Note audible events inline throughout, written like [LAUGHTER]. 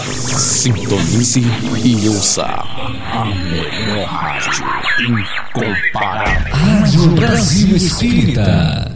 Sintonize e ouça a melhor rádio incomparável. Rádio Brasil Espírita.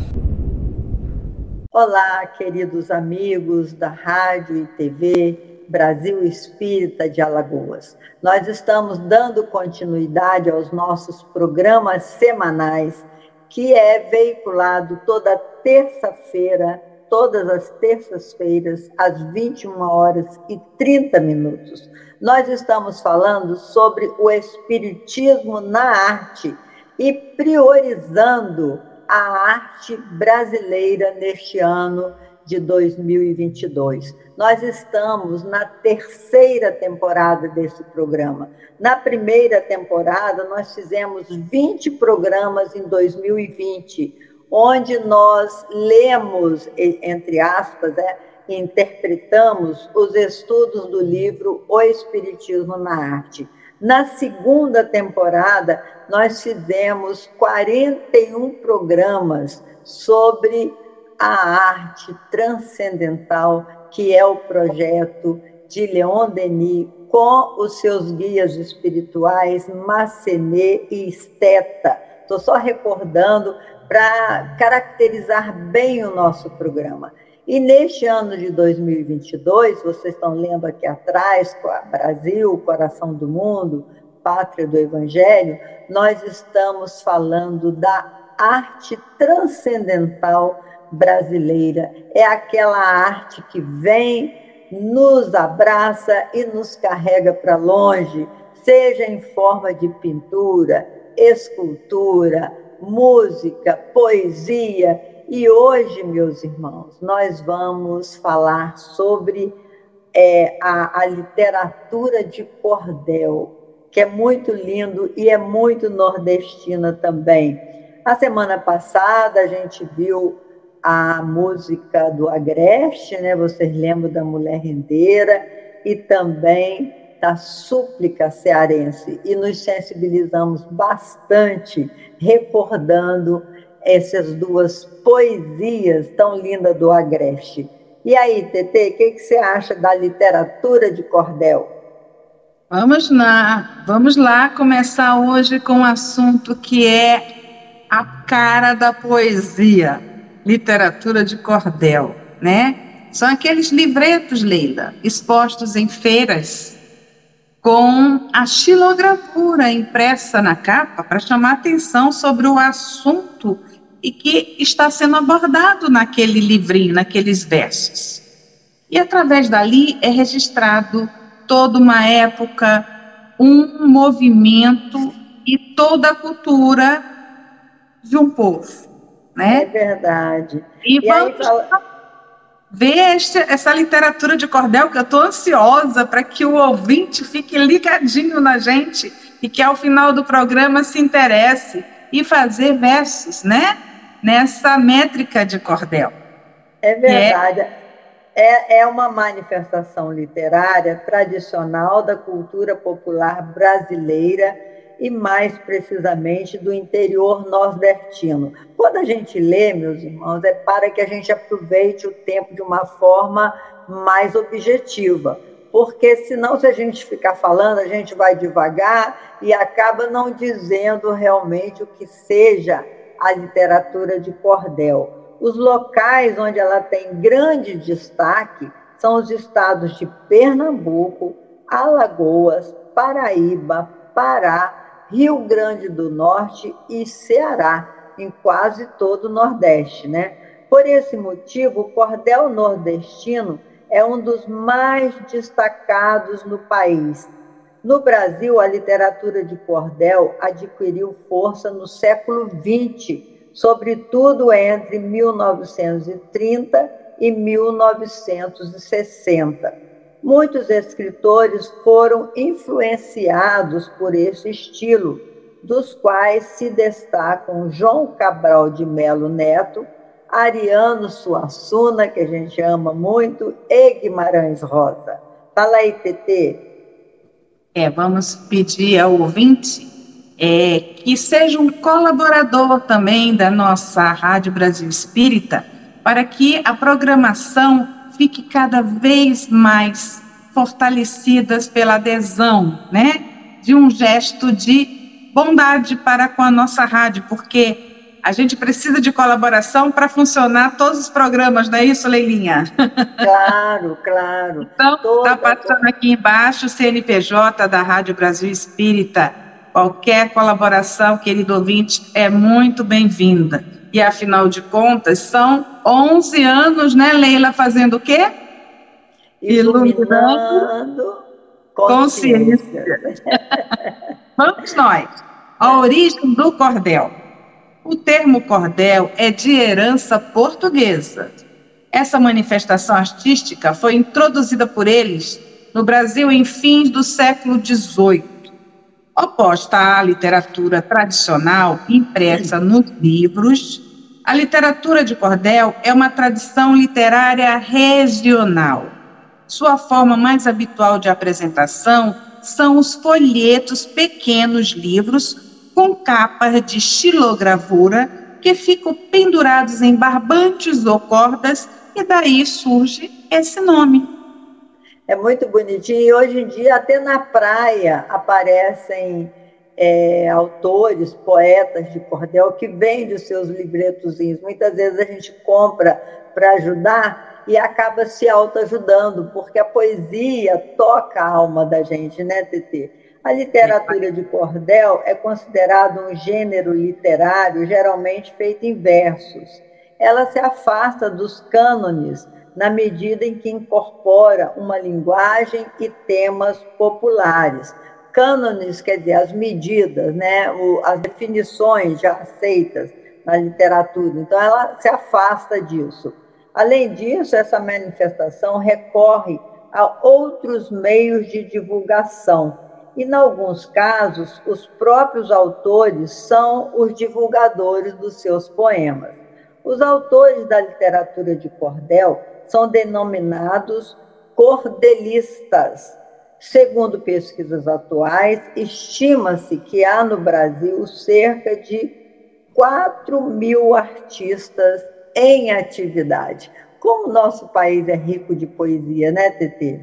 Olá, queridos amigos da Rádio e TV Brasil Espírita de Alagoas. Nós estamos dando continuidade aos nossos programas semanais, que é veiculado toda terça-feira todas as terças-feiras, às 21 horas e 30 minutos. Nós estamos falando sobre o Espiritismo na arte e priorizando a arte brasileira neste ano de 2022. Nós estamos na terceira temporada desse programa. Na primeira temporada, nós fizemos 20 programas em 2020 onde nós lemos, entre aspas, é, interpretamos os estudos do livro O Espiritismo na Arte. Na segunda temporada, nós fizemos 41 programas sobre a arte transcendental, que é o projeto de Leon Denis, com os seus guias espirituais, Massenet e Esteta. Estou só recordando para caracterizar bem o nosso programa. E neste ano de 2022, vocês estão lendo aqui atrás, Brasil, Coração do Mundo, Pátria do Evangelho, nós estamos falando da arte transcendental brasileira. É aquela arte que vem, nos abraça e nos carrega para longe, seja em forma de pintura, escultura, música, poesia. E hoje, meus irmãos, nós vamos falar sobre é, a, a literatura de cordel, que é muito lindo e é muito nordestina também. A semana passada a gente viu a música do Agreste, né? Vocês lembram da Mulher Rendeira e também da súplica cearense e nos sensibilizamos bastante recordando essas duas poesias tão lindas do Agreste. E aí, Tetê, o que, que você acha da literatura de cordel? Vamos lá, vamos lá começar hoje com um assunto que é a cara da poesia, literatura de cordel, né? São aqueles livretos, Leila, expostos em feiras com a xilogravura impressa na capa para chamar atenção sobre o assunto e que está sendo abordado naquele livrinho, naqueles versos. E através dali é registrado toda uma época, um movimento e toda a cultura de um povo, né? É verdade. E, e vamos fala ver este, essa literatura de cordel, que eu estou ansiosa para que o ouvinte fique ligadinho na gente e que ao final do programa se interesse e fazer versos, né? Nessa métrica de cordel. É verdade. É, é uma manifestação literária tradicional da cultura popular brasileira e mais precisamente do interior nordestino. Quando a gente lê, meus irmãos, é para que a gente aproveite o tempo de uma forma mais objetiva, porque senão se a gente ficar falando, a gente vai devagar e acaba não dizendo realmente o que seja a literatura de cordel. Os locais onde ela tem grande destaque são os estados de Pernambuco, Alagoas, Paraíba, Pará, Rio Grande do Norte e Ceará, em quase todo o Nordeste, né? Por esse motivo, o cordel nordestino é um dos mais destacados no país. No Brasil, a literatura de cordel adquiriu força no século XX, sobretudo entre 1930 e 1960. Muitos escritores foram influenciados por esse estilo, dos quais se destacam João Cabral de Melo Neto, Ariano Suassuna, que a gente ama muito, e Guimarães Rosa. Fala aí, TT. É, vamos pedir ao ouvinte é, que seja um colaborador também da nossa Rádio Brasil Espírita, para que a programação fique cada vez mais fortalecidas pela adesão, né, de um gesto de bondade para com a nossa rádio, porque a gente precisa de colaboração para funcionar todos os programas, não é isso, Leilinha? Claro, claro. [LAUGHS] Então, está passando aqui embaixo o CNPJ da Rádio Brasil Espírita. Qualquer colaboração, querido ouvinte, é muito bem-vinda. E, afinal de contas, são 11 anos, né, Leila, fazendo o quê? Iluminando consciência. consciência. [LAUGHS] Vamos nós. A origem do cordel. O termo cordel é de herança portuguesa. Essa manifestação artística foi introduzida por eles no Brasil em fins do século XVIII. Oposta à literatura tradicional impressa nos livros, a literatura de cordel é uma tradição literária regional. Sua forma mais habitual de apresentação são os folhetos pequenos livros com capas de xilogravura que ficam pendurados em barbantes ou cordas, e daí surge esse nome. É muito bonitinho, e hoje em dia até na praia aparecem é, autores, poetas de cordel que vendem os seus libretozinhos. Muitas vezes a gente compra para ajudar e acaba se autoajudando, porque a poesia toca a alma da gente, né, Tetê? A literatura de cordel é considerada um gênero literário geralmente feito em versos. Ela se afasta dos cânones na medida em que incorpora uma linguagem e temas populares. Cânones quer dizer as medidas, né, as definições já aceitas na literatura. Então, ela se afasta disso. Além disso, essa manifestação recorre a outros meios de divulgação e, em alguns casos, os próprios autores são os divulgadores dos seus poemas. Os autores da literatura de cordel são denominados cordelistas. Segundo pesquisas atuais, estima-se que há no Brasil cerca de 4 mil artistas em atividade. Como o nosso país é rico de poesia, né, Tetê?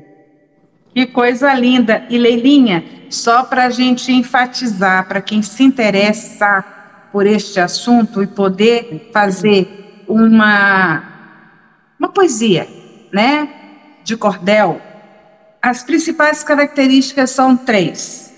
Que coisa linda. E Leilinha, só para a gente enfatizar, para quem se interessa por este assunto e poder fazer uma, uma poesia, né, de cordel, as principais características são três.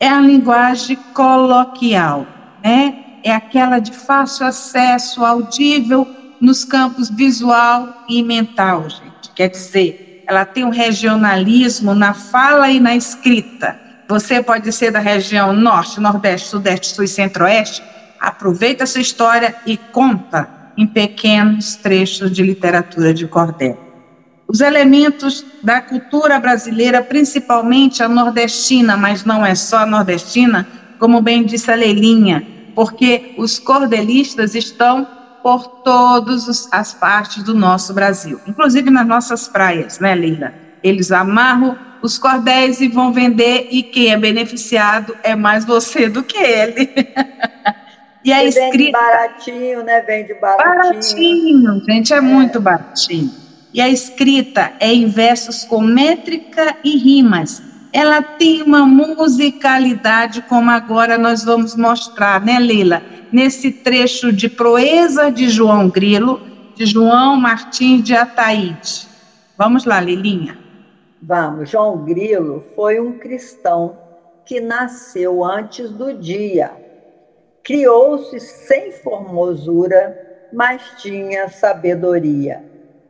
É a linguagem coloquial, né? É aquela de fácil acesso, audível nos campos visual e mental, gente. Quer dizer, ela tem um regionalismo na fala e na escrita. Você pode ser da região norte, nordeste, sudeste, sul e centro-oeste. Aproveita essa história e conta em pequenos trechos de literatura de cordel. Os elementos da cultura brasileira, principalmente a nordestina, mas não é só a nordestina, como bem disse a Leilinha, porque os cordelistas estão por todas as partes do nosso Brasil, inclusive nas nossas praias, né, Leila? Eles amarram os cordéis e vão vender, e quem é beneficiado é mais você do que ele. [LAUGHS] e a escrita. Vende baratinho, né? Vende baratinho. Baratinho, gente, é, é muito baratinho. E a escrita é em versos com métrica e rimas. Ela tem uma musicalidade, como agora nós vamos mostrar, né, Leila? nesse trecho de proeza de João Grilo, de João Martins de Ataíde. Vamos lá, Lilinha. Vamos. João Grilo foi um cristão que nasceu antes do dia. Criou-se sem formosura, mas tinha sabedoria.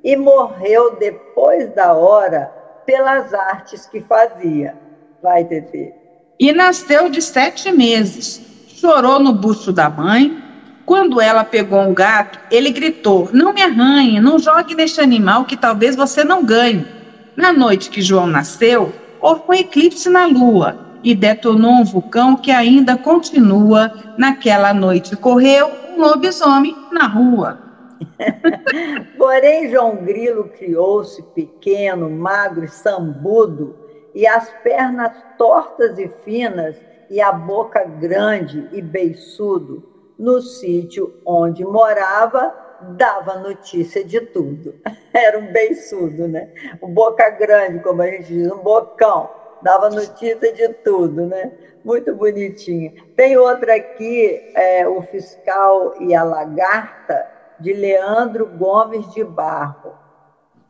E morreu depois da hora pelas artes que fazia. Vai, Tetê. E nasceu de sete meses chorou no busto da mãe. Quando ela pegou um gato, ele gritou: Não me arranhe, não jogue neste animal que talvez você não ganhe. Na noite que João nasceu, houve um eclipse na lua e detonou um vulcão que ainda continua. Naquela noite correu um lobisomem na rua. [LAUGHS] Porém, João Grilo criou-se pequeno, magro e sambudo, e as pernas tortas e finas e a boca grande e beiçudo no sítio onde morava, dava notícia de tudo. [LAUGHS] Era um beiçudo, né? Um boca grande, como a gente diz, um bocão. Dava notícia de tudo, né? Muito bonitinha. Tem outra aqui, é, o fiscal e a lagarta, de Leandro Gomes de Barro.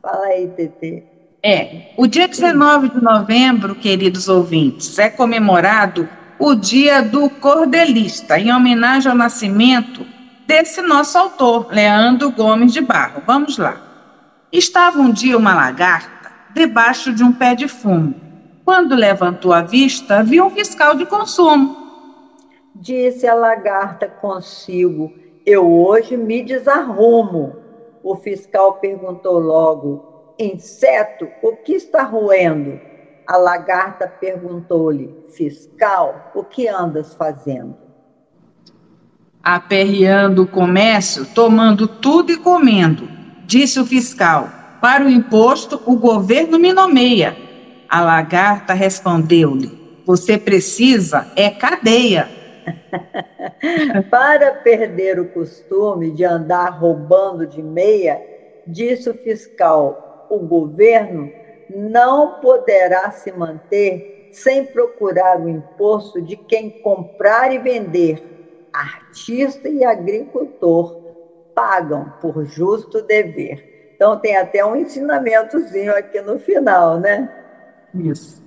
Fala aí, Tetê. É, o dia 19 de novembro, queridos ouvintes, é comemorado o Dia do Cordelista, em homenagem ao nascimento desse nosso autor, Leandro Gomes de Barro. Vamos lá. Estava um dia uma lagarta debaixo de um pé de fumo. Quando levantou a vista, viu um fiscal de consumo. Disse a lagarta consigo: Eu hoje me desarrumo. O fiscal perguntou logo: Inseto, o que está roendo? A lagarta perguntou-lhe: Fiscal, o que andas fazendo? Aperreando o comércio, tomando tudo e comendo, disse o fiscal. Para o imposto, o governo me nomeia. A lagarta respondeu-lhe: Você precisa é cadeia. [LAUGHS] Para perder o costume de andar roubando de meia, disse o fiscal: o governo não poderá se manter sem procurar o imposto de quem comprar e vender. Artista e agricultor pagam por justo dever. Então tem até um ensinamentozinho aqui no final, né? Isso.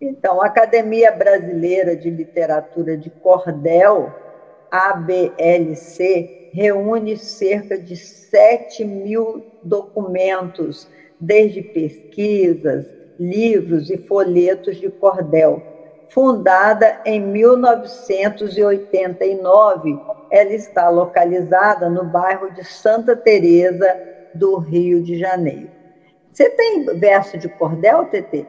Então, a Academia Brasileira de Literatura de Cordel, ABLC, reúne cerca de 7 mil documentos, desde pesquisas, livros e folhetos de cordel. Fundada em 1989, ela está localizada no bairro de Santa Teresa do Rio de Janeiro. Você tem verso de cordel, Tetê?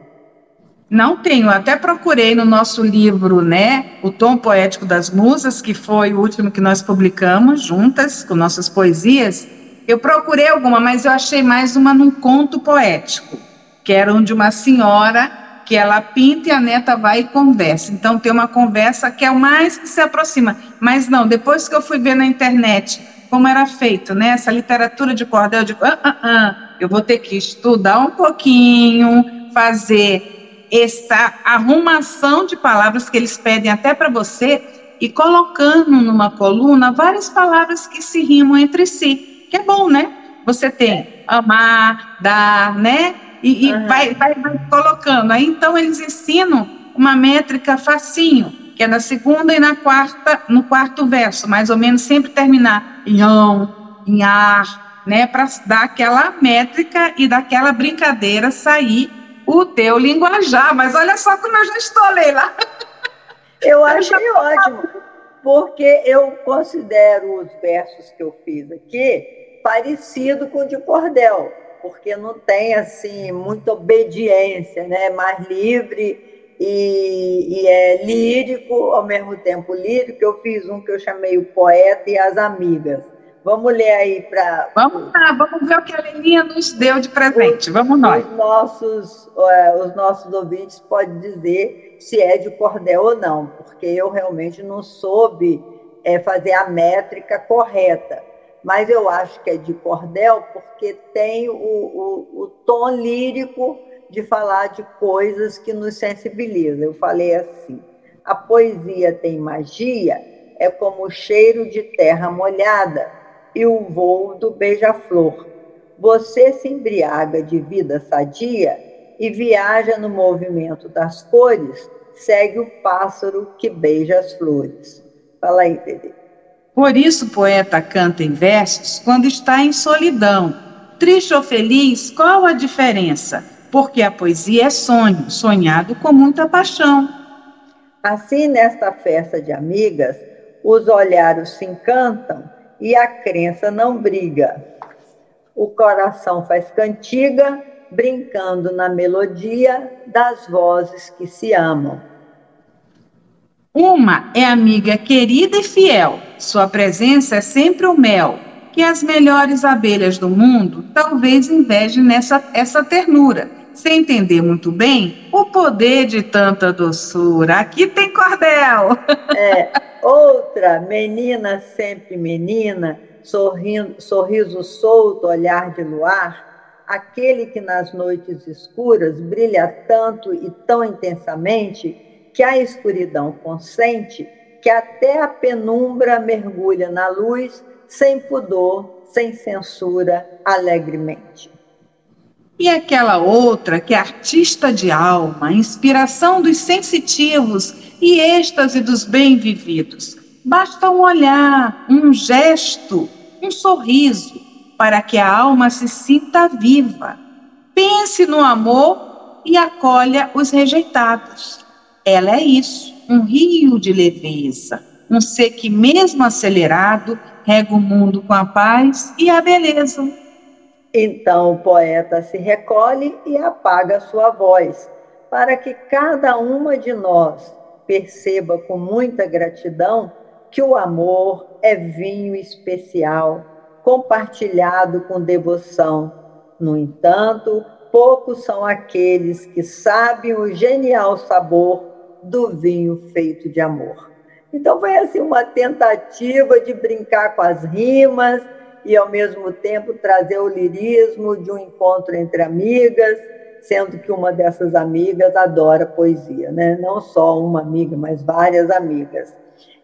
Não tenho, até procurei no nosso livro, né, O Tom Poético das Musas, que foi o último que nós publicamos juntas com nossas poesias. Eu procurei alguma, mas eu achei mais uma num conto poético, que era um de uma senhora que ela pinta e a neta vai e conversa. Então tem uma conversa que é o mais que se aproxima. Mas não, depois que eu fui ver na internet como era feito, né, essa literatura de cordel, eu digo, ah, ah, ah, eu vou ter que estudar um pouquinho, fazer essa arrumação de palavras que eles pedem até para você e colocando numa coluna várias palavras que se rimam entre si, que é bom, né? Você tem amar, dar, né? E, e uhum. vai, vai, vai, colocando. Aí então eles ensinam uma métrica facinho, que é na segunda e na quarta, no quarto verso, mais ou menos sempre terminar em ão, em ar, né? Para dar aquela métrica e daquela brincadeira sair o teu linguajar. Mas olha só como eu já estolei lá. Eu achei ótimo, porque eu considero os versos que eu fiz aqui parecido com o de cordel, porque não tem assim muita obediência, né? Mais livre e, e, é lírico, ao mesmo tempo lírico. Eu fiz um que eu chamei o poeta e as amigas. Vamos ler aí para. Vamos lá, vamos ver o que a Leninha nos deu de presente. Os, vamos nós. Os nossos, é, os nossos ouvintes podem dizer se é de cordel ou não, porque eu realmente não soube é, fazer a métrica correta. Mas eu acho que é de cordel porque tem o, o, o tom lírico de falar de coisas que nos sensibilizam. Eu falei assim: a poesia tem magia, é como o cheiro de terra molhada e o voo do beija-flor. Você se embriaga de vida sadia e viaja no movimento das cores, segue o pássaro que beija as flores. Fala aí, Tedê. Por isso o poeta canta em versos quando está em solidão. Triste ou feliz, qual a diferença? Porque a poesia é sonho, sonhado com muita paixão. Assim, nesta festa de amigas, os olhares se encantam e a crença não briga. O coração faz cantiga, brincando na melodia das vozes que se amam. Uma é amiga querida e fiel, sua presença é sempre o mel, que as melhores abelhas do mundo talvez invejem nessa essa ternura, sem entender muito bem o poder de tanta doçura. Aqui tem cordel. É, outra menina sempre menina, sorrindo, sorriso solto, olhar de luar, aquele que nas noites escuras brilha tanto e tão intensamente que a escuridão consente, que até a penumbra mergulha na luz, sem pudor, sem censura, alegremente. E aquela outra que é artista de alma, inspiração dos sensitivos e êxtase dos bem-vividos. Basta um olhar, um gesto, um sorriso, para que a alma se sinta viva. Pense no amor e acolha os rejeitados. Ela é isso, um rio de leveza, um ser que, mesmo acelerado, rega o mundo com a paz e a beleza. Então o poeta se recolhe e apaga sua voz, para que cada uma de nós perceba com muita gratidão que o amor é vinho especial, compartilhado com devoção. No entanto, poucos são aqueles que sabem o genial sabor do vinho feito de amor. Então foi assim uma tentativa de brincar com as rimas e ao mesmo tempo trazer o lirismo de um encontro entre amigas, sendo que uma dessas amigas adora poesia, né? Não só uma amiga, mas várias amigas.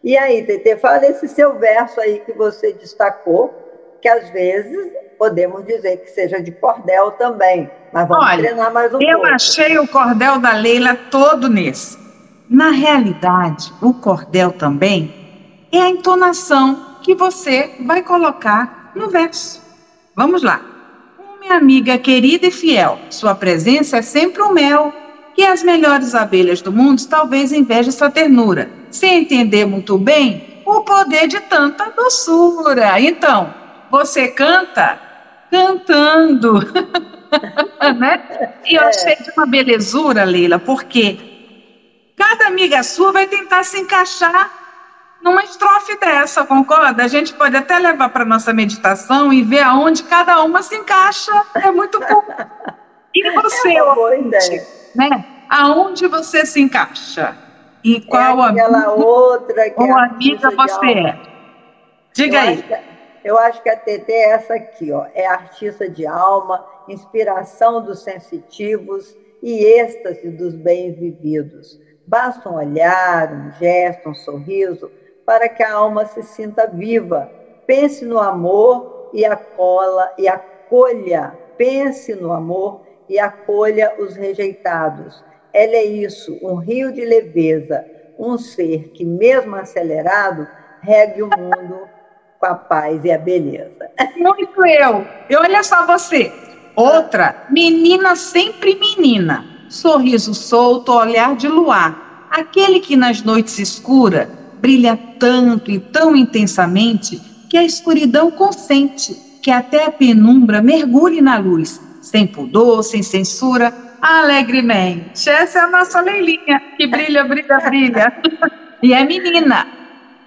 E aí, Tete, fala esse seu verso aí que você destacou, que às vezes podemos dizer que seja de cordel também, mas vamos Olha, treinar mais um eu pouco. Eu achei o cordel da Leila todo nesse. Na realidade, o cordel também é a entonação que você vai colocar no verso. Vamos lá. Minha amiga querida e fiel, sua presença é sempre um mel, que as melhores abelhas do mundo talvez invejem sua ternura, sem entender muito bem o poder de tanta doçura. Então, você canta cantando, [LAUGHS] né? E eu é. achei de uma belezura, Leila, porque Cada amiga sua vai tentar se encaixar numa estrofe dessa, concorda? A gente pode até levar para nossa meditação e ver aonde cada uma se encaixa. É muito bom. E você, é ouvinte, né? Aonde você se encaixa? E qual é aquela amiga, outra que ou é amiga você é? Diga eu aí. Acho que, eu acho que a TT é essa aqui, ó. É artista de alma, inspiração dos sensitivos e êxtase dos bem vividos Basta um olhar, um gesto, um sorriso, para que a alma se sinta viva. Pense no amor e acolha e acolha. Pense no amor e acolha os rejeitados. Ela é isso, um rio de leveza, um ser que, mesmo acelerado, regue o mundo com a paz e a beleza. Muito eu. E olha só você. Outra, menina sempre menina sorriso solto, olhar de luar, aquele que nas noites escuras brilha tanto e tão intensamente que a escuridão consente que até a penumbra mergulhe na luz, sem pudor, sem censura, alegremente. Essa é a nossa Leilinha, que brilha, brilha, brilha. [LAUGHS] e é menina.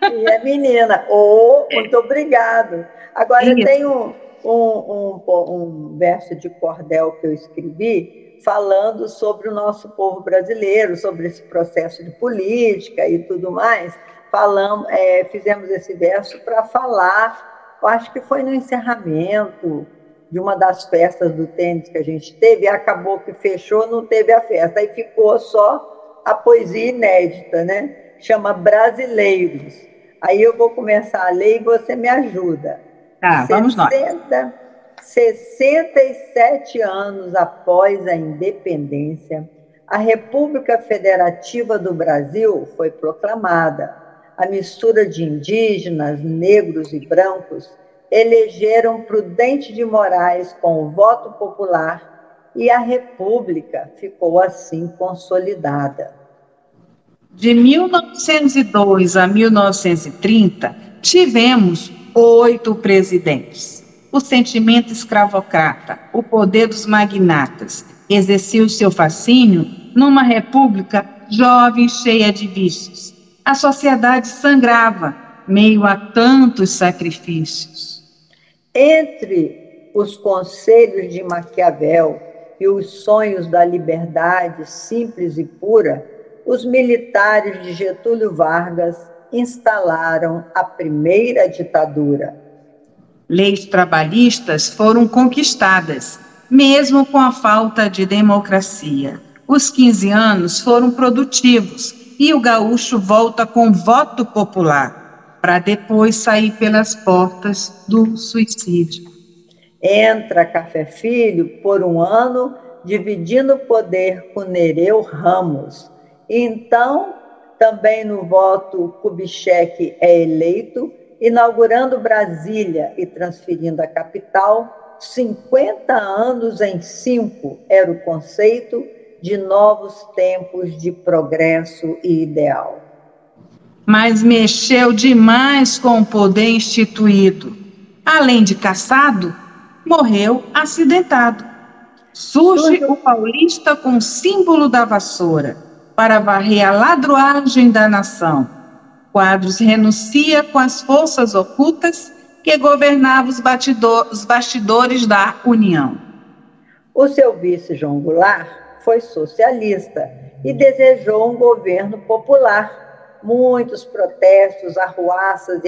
E é menina. Oh, muito obrigado. Agora, eu tenho um, um, um verso de cordel que eu escrevi, falando sobre o nosso povo brasileiro, sobre esse processo de política e tudo mais. Falamos, é, fizemos esse verso para falar, eu acho que foi no encerramento de uma das festas do tênis que a gente teve, acabou que fechou, não teve a festa, aí ficou só a poesia inédita, né? Chama Brasileiros. Aí eu vou começar a ler e você me ajuda. Tá, vamos nós. 67 anos após a independência, a República Federativa do Brasil foi proclamada. A mistura de indígenas, negros e brancos elegeram Prudente de Moraes com o voto popular e a República ficou assim consolidada. De 1902 a 1930, tivemos oito presidentes o sentimento escravocrata, o poder dos magnatas, exercia o seu fascínio numa república jovem cheia de vícios. A sociedade sangrava, meio a tantos sacrifícios. Entre os conselhos de Maquiavel e os sonhos da liberdade simples e pura, os militares de Getúlio Vargas instalaram a primeira ditadura Leis trabalhistas foram conquistadas, mesmo com a falta de democracia. Os 15 anos foram produtivos e o gaúcho volta com voto popular, para depois sair pelas portas do suicídio. Entra Café Filho por um ano, dividindo o poder com Nereu Ramos. Então, também no voto, Kubitschek é eleito, inaugurando Brasília e transferindo a capital. 50 anos em cinco era o conceito de novos tempos de progresso e ideal. Mas mexeu demais com o poder instituído. Além de caçado, morreu acidentado. Surge o paulista com o símbolo da vassoura para varrer a ladroagem da nação. Quadros renuncia com as forças ocultas que governavam os, os bastidores da União. O seu vice João Goulart foi socialista e desejou um governo popular. Muitos protestos, arruaças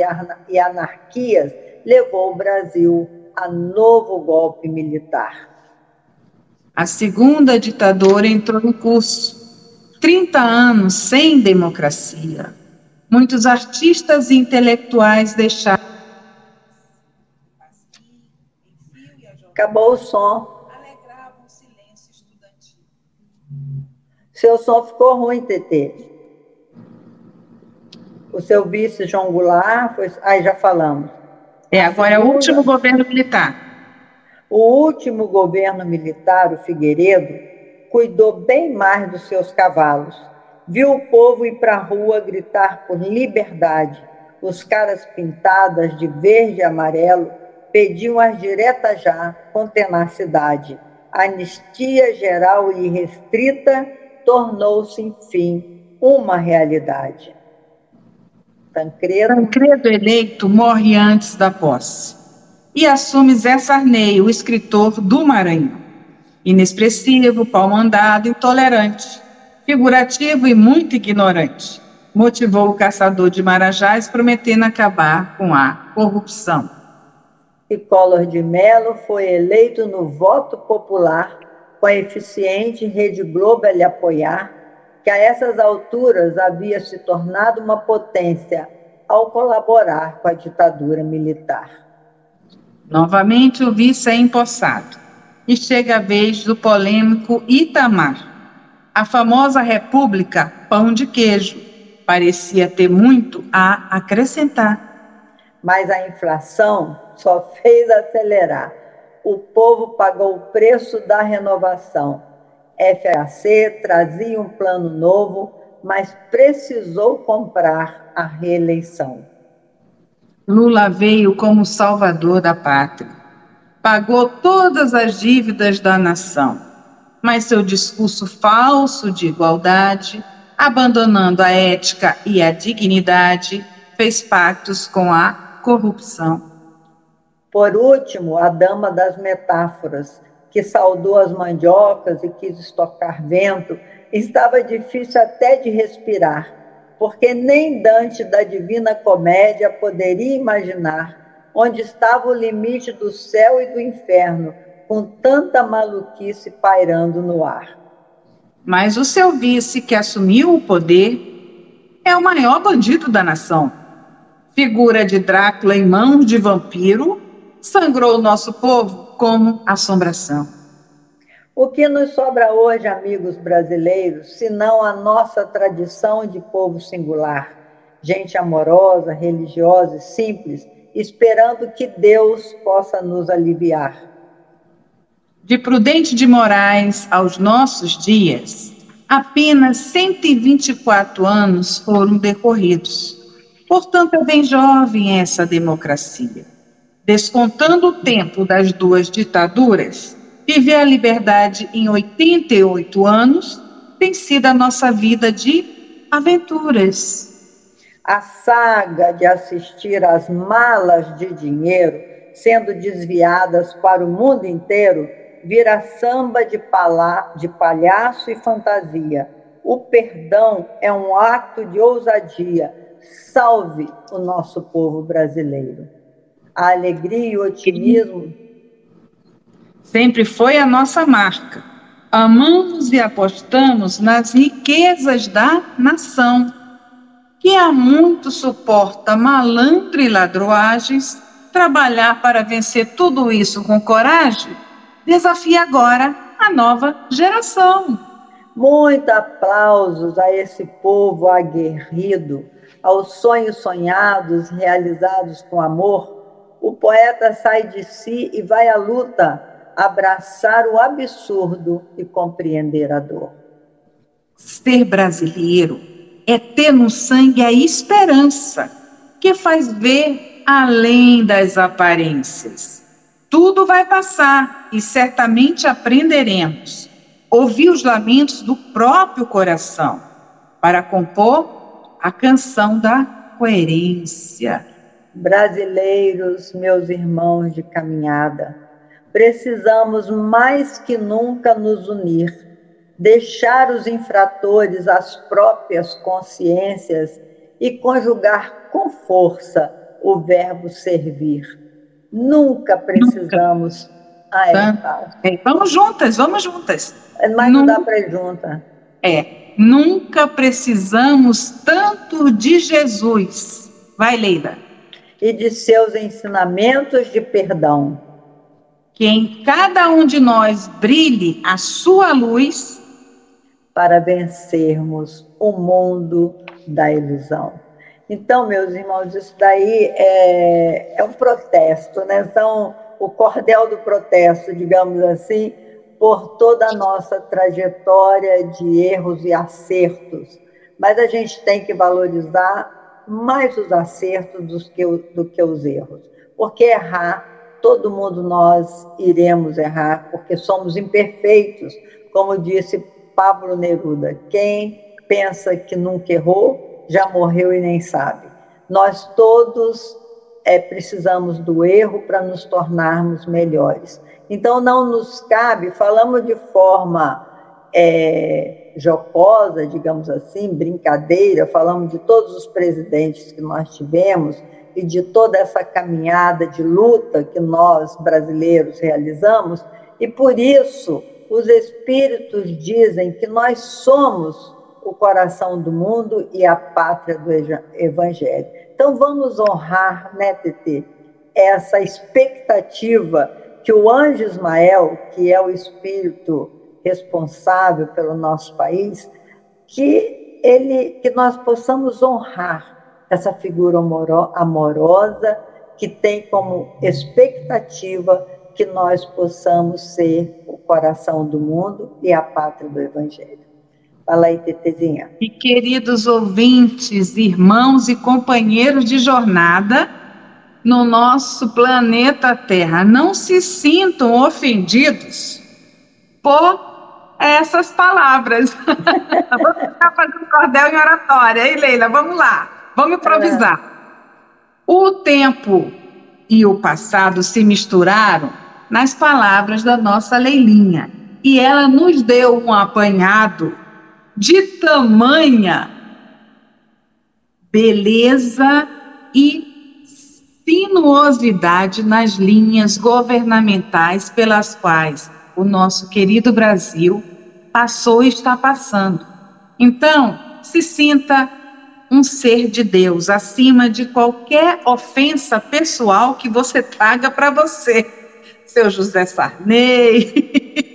e anarquias levou o Brasil a novo golpe militar. A segunda ditadura entrou em curso. 30 anos sem democracia. Muitos artistas e intelectuais deixaram. Acabou o som. Seu som ficou ruim, Tetê. O seu vice, João Goulart, foi... aí já falamos. É, agora é o último governo militar. O último governo militar, o Figueiredo, cuidou bem mais dos seus cavalos. Viu o povo ir para a rua gritar por liberdade. Os caras pintadas de verde e amarelo pediam as diretas já, com tenacidade. Anistia geral e irrestrita tornou-se, enfim, uma realidade. Tancredo. Tancredo eleito morre antes da posse. E assume Zé Sarney, o escritor do Maranhão. Inexpressivo, pau-mandado, intolerante, figurativo e muito ignorante. Motivou o caçador de Marajás prometendo acabar com a corrupção. E Collor de Mello foi eleito no voto popular com a eficiente Rede Globo a lhe apoiar que a essas alturas havia se tornado uma potência ao colaborar com a ditadura militar. Novamente o vice é empossado e chega a vez do polêmico Itamar. A famosa república pão de queijo parecia ter muito a acrescentar. Mas a inflação só fez acelerar. O povo pagou o preço da renovação FAC trazia um plano novo, mas precisou comprar a reeleição. Lula veio como salvador da pátria. Pagou todas as dívidas da nação, mas seu discurso falso de igualdade, abandonando a ética e a dignidade, fez pactos com a corrupção. Por último, a dama das metáforas, que saudou as mandiocas e quis estocar vento, estava difícil até de respirar, porque nem Dante da Divina Comédia poderia imaginar onde estava o limite do céu e do inferno, com tanta maluquice pairando no ar. Mas o seu vice, que assumiu o poder, é o maior bandido da nação. Figura de Drácula em mãos de vampiro, sangrou o nosso povo como assombração. O que nos sobra hoje, amigos brasileiros, senão a nossa tradição de povo singular, gente amorosa, religiosa e simples, esperando que Deus possa nos aliviar. De Prudente de Moraes aos nossos dias, apenas 124 anos foram decorridos. Portanto, é bem jovem essa democracia. Descontando o tempo das duas ditaduras, viver a liberdade em 88 anos tem sido a nossa vida de aventuras. A saga de assistir às malas de dinheiro sendo desviadas para o mundo inteiro vira samba de, palha de palhaço e fantasia. O perdão é um ato de ousadia. Salve o nosso povo brasileiro. A alegria e o otimismo sempre foi a nossa marca. Amamos e apostamos nas riquezas da nação, que há muito suporta malandro e ladroagens. Trabalhar para vencer tudo isso com coragem desafia agora a nova geração. Muito aplausos a esse povo aguerrido, aos sonhos sonhados, realizados com amor. O poeta sai de si e vai à luta abraçar o absurdo e compreender a dor. Ser brasileiro é ter no sangue a esperança que faz ver além das aparências. Tudo vai passar e certamente aprenderemos. Ouvir os lamentos do próprio coração para compor a canção da coerência. Brasileiros, meus irmãos de caminhada, precisamos mais que nunca nos unir, deixar os infratores às próprias consciências e conjugar com força o verbo servir. Nunca precisamos. Nunca. Ah, é, tá. é, vamos juntas, vamos juntas. Mas não dá para ir junta. É, nunca precisamos tanto de Jesus. Vai, Leila. E de seus ensinamentos de perdão que em cada um de nós brilhe a sua luz para vencermos o mundo da ilusão. Então, meus irmãos, isso daí é, é um protesto, né? São o cordel do protesto, digamos assim, por toda a nossa trajetória de erros e acertos. Mas a gente tem que valorizar mais os acertos do que, do que os erros, porque errar todo mundo nós iremos errar, porque somos imperfeitos, como disse Pablo Neruda. Quem pensa que nunca errou, já morreu e nem sabe. Nós todos é, precisamos do erro para nos tornarmos melhores. Então, não nos cabe, falamos de forma é, jocosa, digamos assim, brincadeira, falamos de todos os presidentes que nós tivemos, e de toda essa caminhada de luta que nós brasileiros realizamos, e por isso os espíritos dizem que nós somos o coração do mundo e a pátria do evangelho. Então vamos honrar, né, Tetê, essa expectativa que o anjo Ismael, que é o espírito responsável pelo nosso país, que ele que nós possamos honrar essa figura amorosa que tem como expectativa que nós possamos ser o coração do mundo e a pátria do Evangelho. Fala aí, Tetezinha. E queridos ouvintes, irmãos e companheiros de jornada no nosso planeta Terra, não se sintam ofendidos por essas palavras. [LAUGHS] Vamos ficar fazendo cordel em oratória, hein, Leila? Vamos lá. Vamos improvisar. O tempo e o passado se misturaram nas palavras da nossa Leilinha. E ela nos deu um apanhado de tamanha beleza e sinuosidade nas linhas governamentais pelas quais o nosso querido Brasil passou e está passando. Então, se sinta um ser de Deus acima de qualquer ofensa pessoal que você traga para você. Seu José Sarney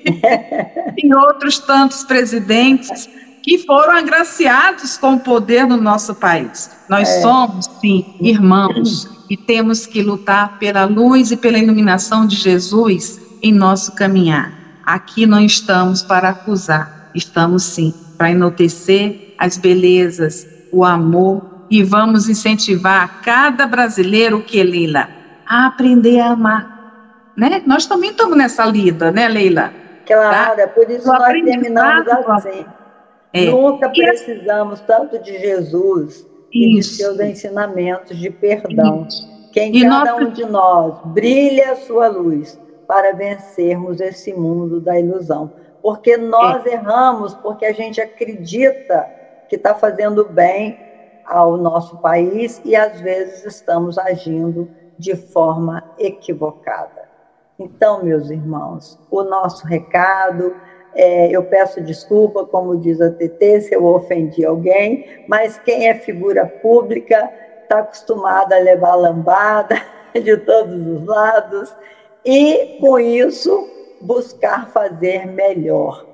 [LAUGHS] e outros tantos presidentes que foram agraciados com o poder no nosso país. Nós é. somos, sim, irmãos e temos que lutar pela luz e pela iluminação de Jesus em nosso caminhar. Aqui não estamos para acusar, estamos sim para enaltecer as belezas, o amor e vamos incentivar cada brasileiro que Leila a aprender a amar, né? Nós também estamos nessa lida, né, Leila? Claro, tá? por isso nós terminamos assim. É. Nunca precisamos tanto de Jesus isso. e de seus ensinamentos de perdão. Isso. Que em e cada nós... um de nós brilhe a sua luz para vencermos esse mundo da ilusão. Porque nós é. erramos, porque a gente acredita que está fazendo bem ao nosso país e às vezes estamos agindo de forma equivocada. Então, meus irmãos, o nosso recado, é, eu peço desculpa, como diz a TT, se eu ofendi alguém, mas quem é figura pública está acostumado a levar lambada [LAUGHS] de todos os lados e, com isso, buscar fazer melhor.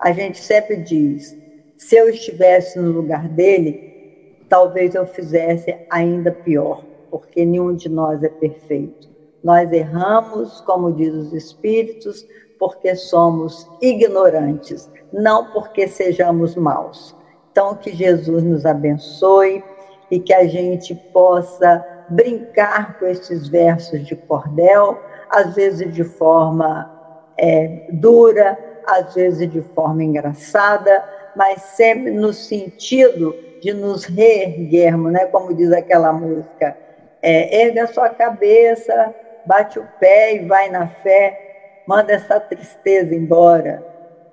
A gente sempre diz: se eu estivesse no lugar dele, talvez eu fizesse ainda pior, porque nenhum de nós é perfeito. Nós erramos, como diz os Espíritos, porque somos ignorantes, não porque sejamos maus. Então, que Jesus nos abençoe e que a gente possa brincar com esses versos de cordel, às vezes de forma é, dura, às vezes de forma engraçada, mas sempre no sentido de nos reerguermos, né? como diz aquela música. É, erga a sua cabeça, bate o pé e vai na fé, manda essa tristeza embora.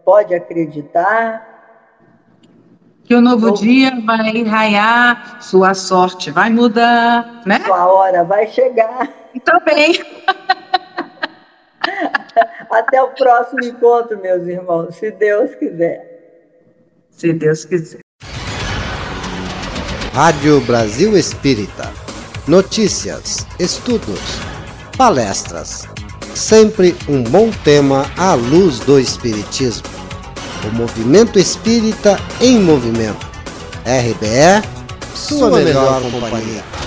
Pode acreditar. Que o novo dia vai raiar, sua sorte vai mudar, né? Sua hora vai chegar. Também. [LAUGHS] Até o próximo encontro, meus irmãos, se Deus quiser. Se Deus quiser. Rádio Brasil Espírita. Notícias, estudos, palestras. Sempre um bom tema à luz do Espiritismo. O movimento espírita em movimento. RBE, sua, sua melhor, melhor companhia. companhia.